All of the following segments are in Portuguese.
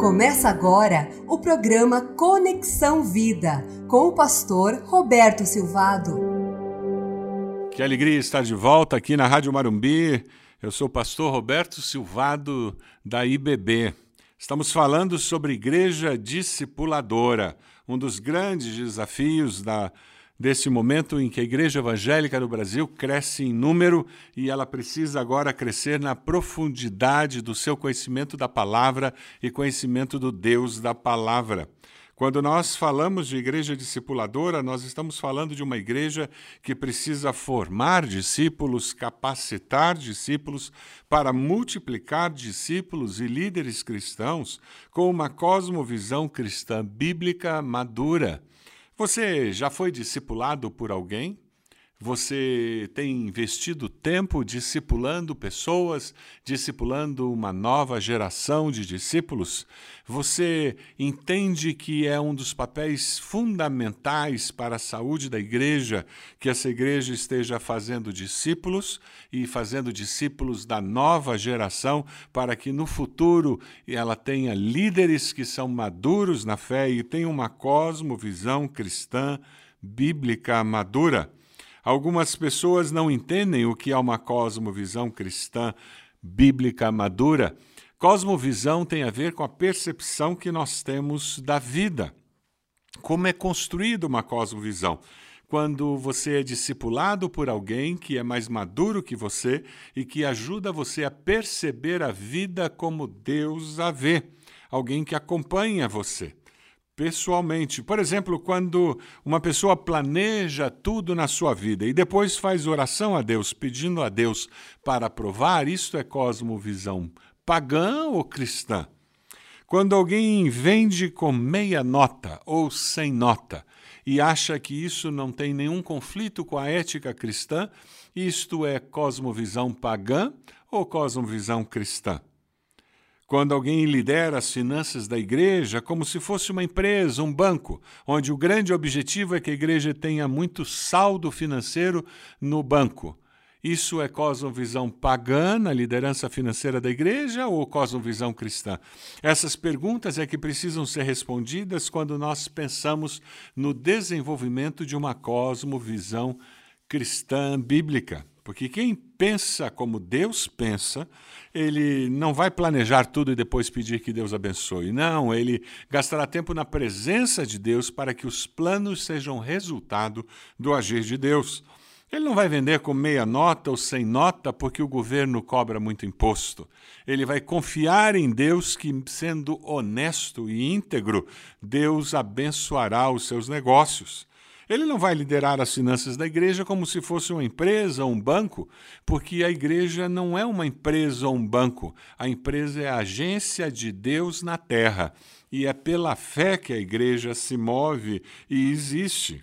Começa agora o programa Conexão Vida com o pastor Roberto Silvado. Que alegria estar de volta aqui na Rádio Marumbi. Eu sou o pastor Roberto Silvado da IBB. Estamos falando sobre igreja discipuladora, um dos grandes desafios da desse momento em que a igreja evangélica no Brasil cresce em número e ela precisa agora crescer na profundidade do seu conhecimento da palavra e conhecimento do Deus da palavra. Quando nós falamos de igreja discipuladora, nós estamos falando de uma igreja que precisa formar discípulos, capacitar discípulos para multiplicar discípulos e líderes cristãos com uma cosmovisão cristã bíblica madura você já foi discipulado por alguém? Você tem investido tempo discipulando pessoas, discipulando uma nova geração de discípulos? Você entende que é um dos papéis fundamentais para a saúde da igreja que essa igreja esteja fazendo discípulos e fazendo discípulos da nova geração para que no futuro ela tenha líderes que são maduros na fé e tenham uma cosmovisão cristã bíblica madura? Algumas pessoas não entendem o que é uma cosmovisão cristã bíblica madura. Cosmovisão tem a ver com a percepção que nós temos da vida. Como é construída uma cosmovisão? Quando você é discipulado por alguém que é mais maduro que você e que ajuda você a perceber a vida como Deus a vê, alguém que acompanha você pessoalmente. Por exemplo, quando uma pessoa planeja tudo na sua vida e depois faz oração a Deus, pedindo a Deus para aprovar, isto é cosmovisão pagã ou cristã? Quando alguém vende com meia nota ou sem nota e acha que isso não tem nenhum conflito com a ética cristã, isto é cosmovisão pagã ou cosmovisão cristã? Quando alguém lidera as finanças da igreja como se fosse uma empresa, um banco, onde o grande objetivo é que a igreja tenha muito saldo financeiro no banco. Isso é cosmovisão pagã na liderança financeira da igreja ou cosmovisão cristã? Essas perguntas é que precisam ser respondidas quando nós pensamos no desenvolvimento de uma cosmovisão cristã bíblica. Porque quem pensa como Deus pensa, ele não vai planejar tudo e depois pedir que Deus abençoe. Não, ele gastará tempo na presença de Deus para que os planos sejam resultado do agir de Deus. Ele não vai vender com meia nota ou sem nota porque o governo cobra muito imposto. Ele vai confiar em Deus que, sendo honesto e íntegro, Deus abençoará os seus negócios. Ele não vai liderar as finanças da igreja como se fosse uma empresa ou um banco, porque a igreja não é uma empresa ou um banco. A empresa é a agência de Deus na terra. E é pela fé que a igreja se move e existe.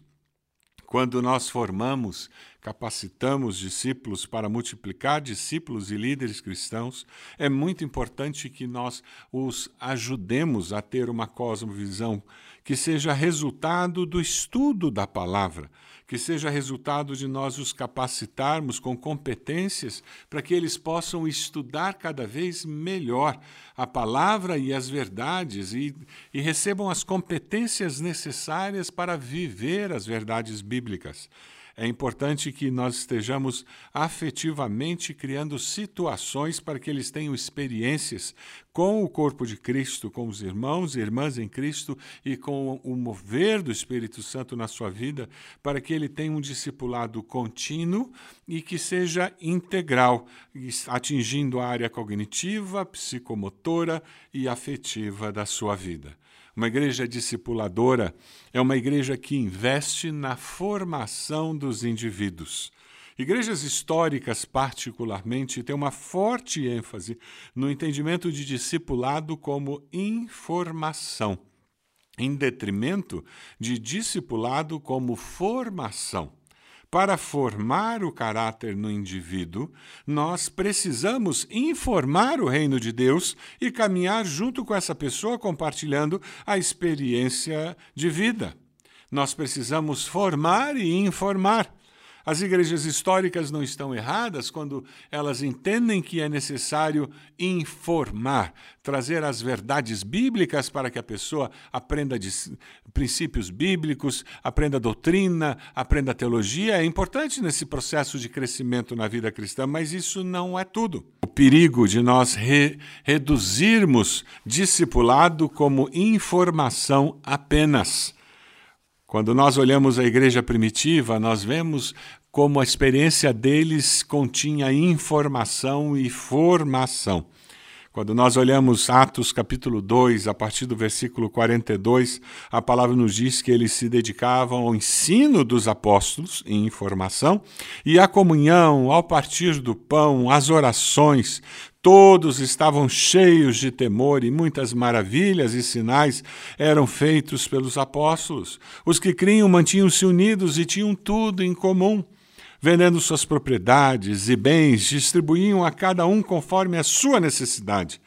Quando nós formamos, capacitamos discípulos para multiplicar discípulos e líderes cristãos, é muito importante que nós os ajudemos a ter uma cosmovisão que seja resultado do estudo da palavra, que seja resultado de nós os capacitarmos com competências para que eles possam estudar cada vez melhor a palavra e as verdades e, e recebam as competências necessárias para viver as verdades bíblicas. É importante que nós estejamos afetivamente criando situações para que eles tenham experiências com o corpo de Cristo, com os irmãos e irmãs em Cristo e com o mover do Espírito Santo na sua vida, para que ele tenha um discipulado contínuo e que seja integral, atingindo a área cognitiva, psicomotora e afetiva da sua vida. Uma igreja discipuladora é uma igreja que investe na formação dos indivíduos. Igrejas históricas, particularmente, têm uma forte ênfase no entendimento de discipulado como informação, em detrimento de discipulado como formação. Para formar o caráter no indivíduo, nós precisamos informar o reino de Deus e caminhar junto com essa pessoa compartilhando a experiência de vida. Nós precisamos formar e informar. As igrejas históricas não estão erradas quando elas entendem que é necessário informar, trazer as verdades bíblicas para que a pessoa aprenda de princípios bíblicos, aprenda doutrina, aprenda teologia. É importante nesse processo de crescimento na vida cristã, mas isso não é tudo. O perigo de nós re reduzirmos discipulado como informação apenas. Quando nós olhamos a igreja primitiva, nós vemos como a experiência deles continha informação e formação. Quando nós olhamos Atos capítulo 2, a partir do versículo 42, a palavra nos diz que eles se dedicavam ao ensino dos apóstolos em informação e à comunhão, ao partir do pão, às orações, Todos estavam cheios de temor e muitas maravilhas e sinais eram feitos pelos apóstolos. Os que criam mantinham-se unidos e tinham tudo em comum. Vendendo suas propriedades e bens, distribuíam a cada um conforme a sua necessidade.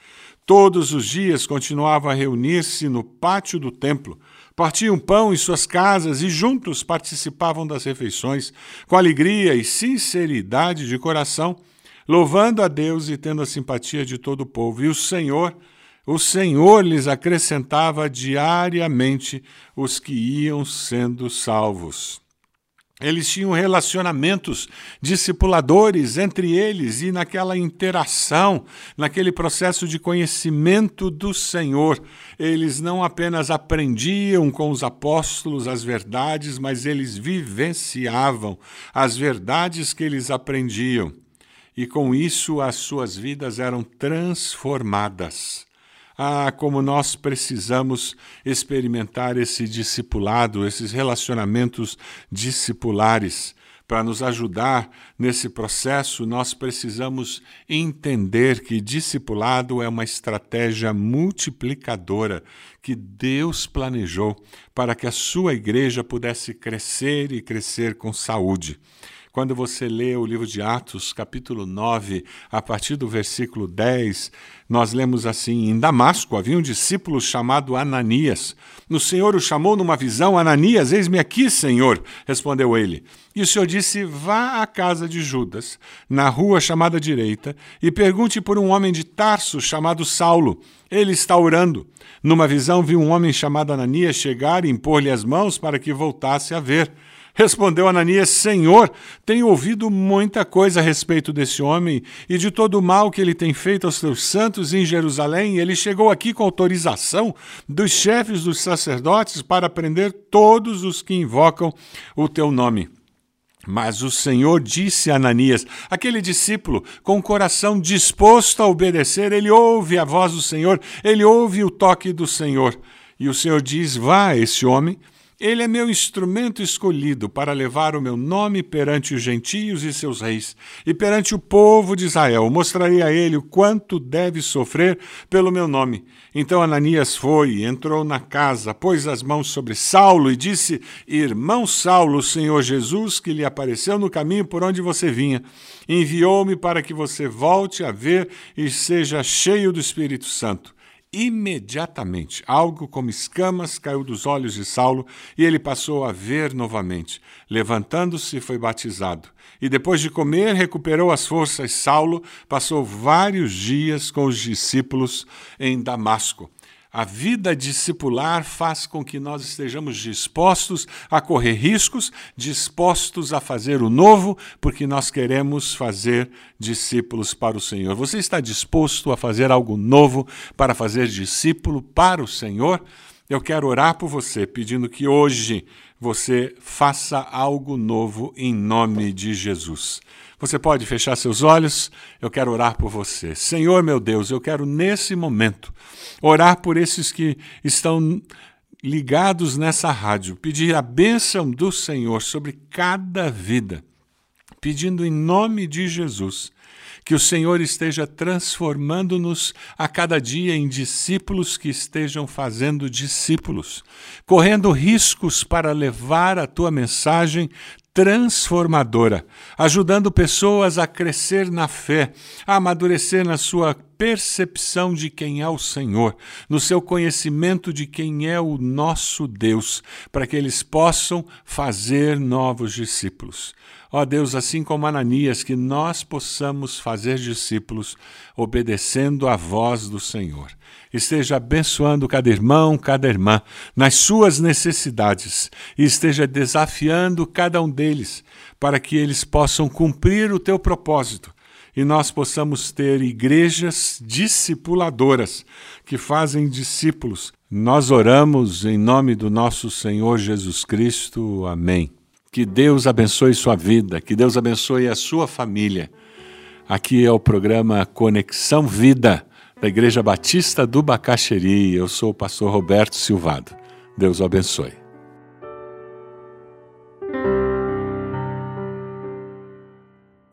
Todos os dias continuavam a reunir-se no pátio do templo, partiam pão em suas casas e juntos participavam das refeições, com alegria e sinceridade de coração louvando a Deus e tendo a simpatia de todo o povo. E o Senhor, o Senhor lhes acrescentava diariamente os que iam sendo salvos. Eles tinham relacionamentos discipuladores entre eles e naquela interação, naquele processo de conhecimento do Senhor. Eles não apenas aprendiam com os apóstolos as verdades, mas eles vivenciavam as verdades que eles aprendiam e com isso as suas vidas eram transformadas. Ah, como nós precisamos experimentar esse discipulado, esses relacionamentos discipulares. Para nos ajudar nesse processo, nós precisamos entender que discipulado é uma estratégia multiplicadora que Deus planejou para que a sua igreja pudesse crescer e crescer com saúde. Quando você lê o livro de Atos, capítulo 9, a partir do versículo 10, nós lemos assim: Em Damasco havia um discípulo chamado Ananias. O Senhor o chamou numa visão: Ananias, eis-me aqui, Senhor, respondeu ele. E o Senhor disse: Vá à casa de Judas, na rua chamada direita, e pergunte por um homem de Tarso chamado Saulo. Ele está orando. Numa visão, viu um homem chamado Ananias chegar e impor-lhe as mãos para que voltasse a ver. Respondeu Ananias: Senhor, tenho ouvido muita coisa a respeito desse homem e de todo o mal que ele tem feito aos teus santos em Jerusalém. Ele chegou aqui com autorização dos chefes dos sacerdotes para prender todos os que invocam o teu nome. Mas o Senhor disse a Ananias, aquele discípulo, com o coração disposto a obedecer, ele ouve a voz do Senhor, ele ouve o toque do Senhor. E o Senhor diz: Vá esse homem ele é meu instrumento escolhido para levar o meu nome perante os gentios e seus reis, e perante o povo de Israel. Mostrarei a ele o quanto deve sofrer pelo meu nome. Então Ananias foi, entrou na casa, pôs as mãos sobre Saulo e disse: Irmão Saulo, o Senhor Jesus, que lhe apareceu no caminho por onde você vinha, enviou-me para que você volte a ver e seja cheio do Espírito Santo. Imediatamente, algo como escamas caiu dos olhos de Saulo e ele passou a ver novamente. Levantando-se, foi batizado. E depois de comer, recuperou as forças. Saulo passou vários dias com os discípulos em Damasco. A vida discipular faz com que nós estejamos dispostos a correr riscos, dispostos a fazer o novo, porque nós queremos fazer discípulos para o Senhor. Você está disposto a fazer algo novo para fazer discípulo para o Senhor? Eu quero orar por você, pedindo que hoje você faça algo novo em nome de Jesus. Você pode fechar seus olhos? Eu quero orar por você. Senhor meu Deus, eu quero nesse momento orar por esses que estão ligados nessa rádio, pedir a bênção do Senhor sobre cada vida, pedindo em nome de Jesus que o Senhor esteja transformando-nos a cada dia em discípulos que estejam fazendo discípulos, correndo riscos para levar a tua mensagem transformadora, ajudando pessoas a crescer na fé, a amadurecer na sua percepção de quem é o Senhor, no seu conhecimento de quem é o nosso Deus, para que eles possam fazer novos discípulos. Ó Deus, assim como Ananias, que nós possamos fazer discípulos obedecendo à voz do Senhor. Esteja abençoando cada irmão, cada irmã nas suas necessidades e esteja desafiando cada um deles para que eles possam cumprir o teu propósito e nós possamos ter igrejas discipuladoras que fazem discípulos. Nós oramos em nome do nosso Senhor Jesus Cristo. Amém. Que Deus abençoe sua vida, que Deus abençoe a sua família. Aqui é o programa Conexão Vida, da Igreja Batista do Bacaxeri. Eu sou o pastor Roberto Silvado. Deus o abençoe.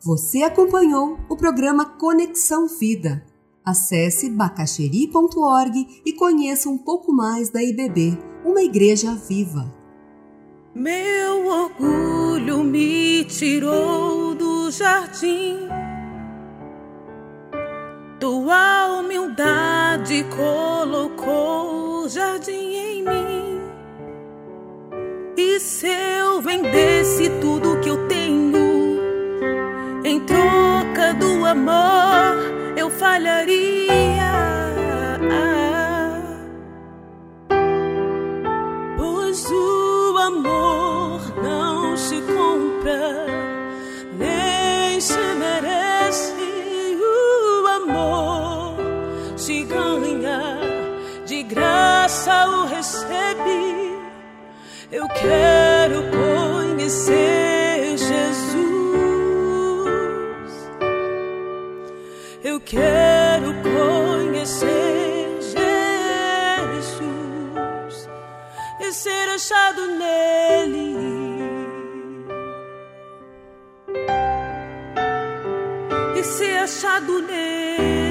Você acompanhou o programa Conexão Vida. Acesse bacaxeri.org e conheça um pouco mais da IBB, uma igreja viva. Meu orgulho me tirou do jardim. Tua humildade colocou o jardim em mim. E se eu vendesse tudo que eu tenho, amor, eu falharia. amor não se compra, nem se merece. O amor se ganha, de graça o recebe. Eu quero conhecer quero conhecer Jesus e ser achado nele. E ser achado nele.